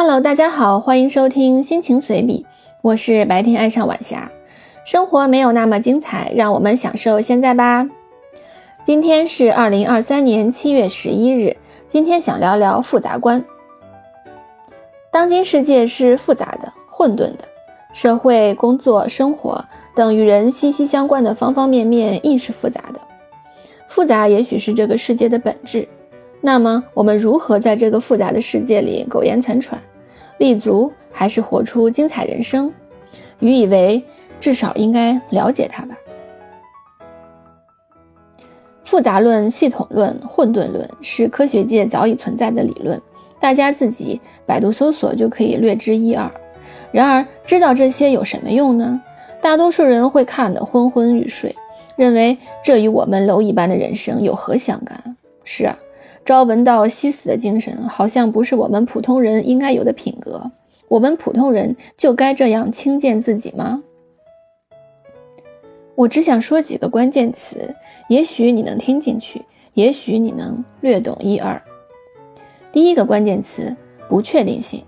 Hello，大家好，欢迎收听心情随笔，我是白天爱上晚霞。生活没有那么精彩，让我们享受现在吧。今天是二零二三年七月十一日，今天想聊聊复杂观。当今世界是复杂的、混沌的，社会、工作、生活等与人息息相关的方方面面亦是复杂的。复杂也许是这个世界的本质。那么，我们如何在这个复杂的世界里苟延残喘、立足，还是活出精彩人生？予以为，至少应该了解它吧。复杂论、系统论、混沌论是科学界早已存在的理论，大家自己百度搜索就可以略知一二。然而，知道这些有什么用呢？大多数人会看得昏昏欲睡，认为这与我们蝼蚁般的人生有何相干？是啊。朝闻道夕死的精神，好像不是我们普通人应该有的品格。我们普通人就该这样轻贱自己吗？我只想说几个关键词，也许你能听进去，也许你能略懂一二。第一个关键词：不确定性。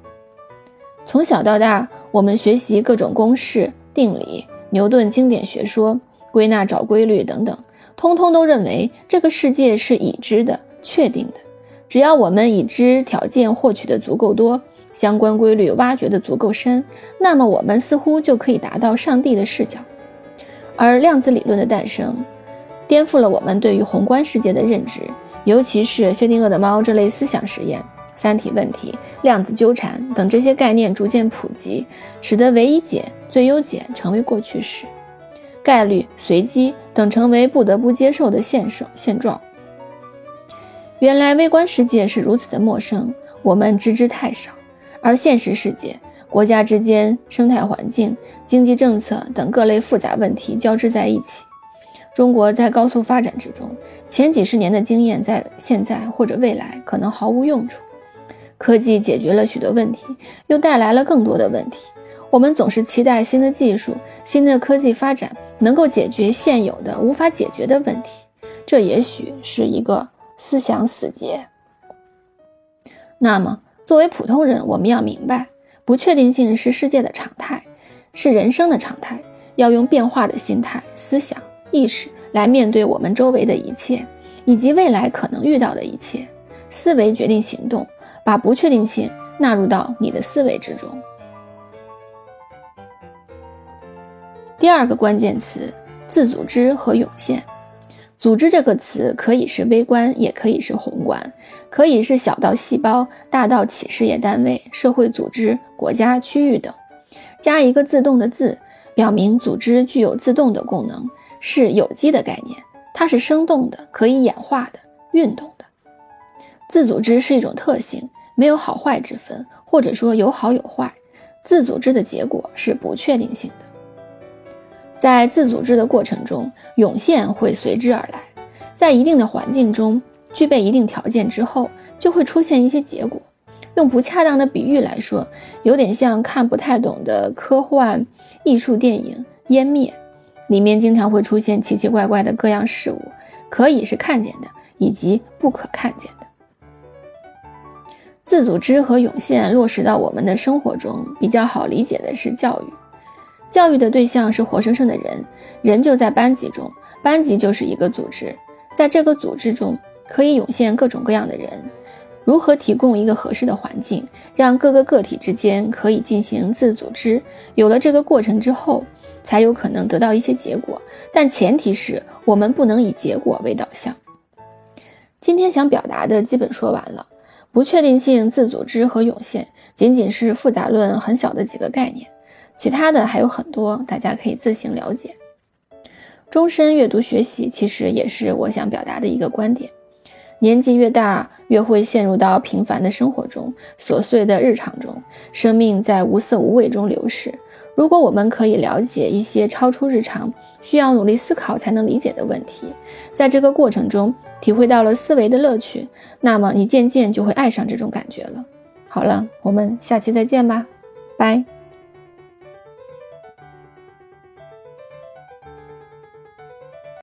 从小到大，我们学习各种公式、定理、牛顿经典学说、归纳找规律等等，通通都认为这个世界是已知的。确定的，只要我们已知条件获取的足够多，相关规律挖掘的足够深，那么我们似乎就可以达到上帝的视角。而量子理论的诞生，颠覆了我们对于宏观世界的认知，尤其是薛定谔的猫这类思想实验、三体问题、量子纠缠等这些概念逐渐普及，使得唯一解、最优解成为过去式，概率、随机等成为不得不接受的现实现状。原来微观世界是如此的陌生，我们知之太少。而现实世界，国家之间、生态环境、经济政策等各类复杂问题交织在一起。中国在高速发展之中，前几十年的经验在现在或者未来可能毫无用处。科技解决了许多问题，又带来了更多的问题。我们总是期待新的技术、新的科技发展能够解决现有的无法解决的问题，这也许是一个。思想死结。那么，作为普通人，我们要明白，不确定性是世界的常态，是人生的常态。要用变化的心态、思想、意识来面对我们周围的一切，以及未来可能遇到的一切。思维决定行动，把不确定性纳入到你的思维之中。第二个关键词：自组织和涌现。组织这个词可以是微观，也可以是宏观，可以是小到细胞，大到企事业单位、社会组织、国家、区域等。加一个自动的字，表明组织具有自动的功能，是有机的概念，它是生动的，可以演化的，运动的。自组织是一种特性，没有好坏之分，或者说有好有坏。自组织的结果是不确定性的。在自组织的过程中，涌现会随之而来。在一定的环境中，具备一定条件之后，就会出现一些结果。用不恰当的比喻来说，有点像看不太懂的科幻艺术电影《湮灭》，里面经常会出现奇奇怪怪的各样事物，可以是看见的，以及不可看见的。自组织和涌现落实到我们的生活中，比较好理解的是教育。教育的对象是活生生的人，人就在班级中，班级就是一个组织，在这个组织中可以涌现各种各样的人。如何提供一个合适的环境，让各个个体之间可以进行自组织？有了这个过程之后，才有可能得到一些结果，但前提是我们不能以结果为导向。今天想表达的基本说完了，不确定性、自组织和涌现，仅仅是复杂论很小的几个概念。其他的还有很多，大家可以自行了解。终身阅读学习其实也是我想表达的一个观点。年纪越大，越会陷入到平凡的生活中、琐碎的日常中，生命在无色无味中流逝。如果我们可以了解一些超出日常、需要努力思考才能理解的问题，在这个过程中体会到了思维的乐趣，那么你渐渐就会爱上这种感觉了。好了，我们下期再见吧，拜。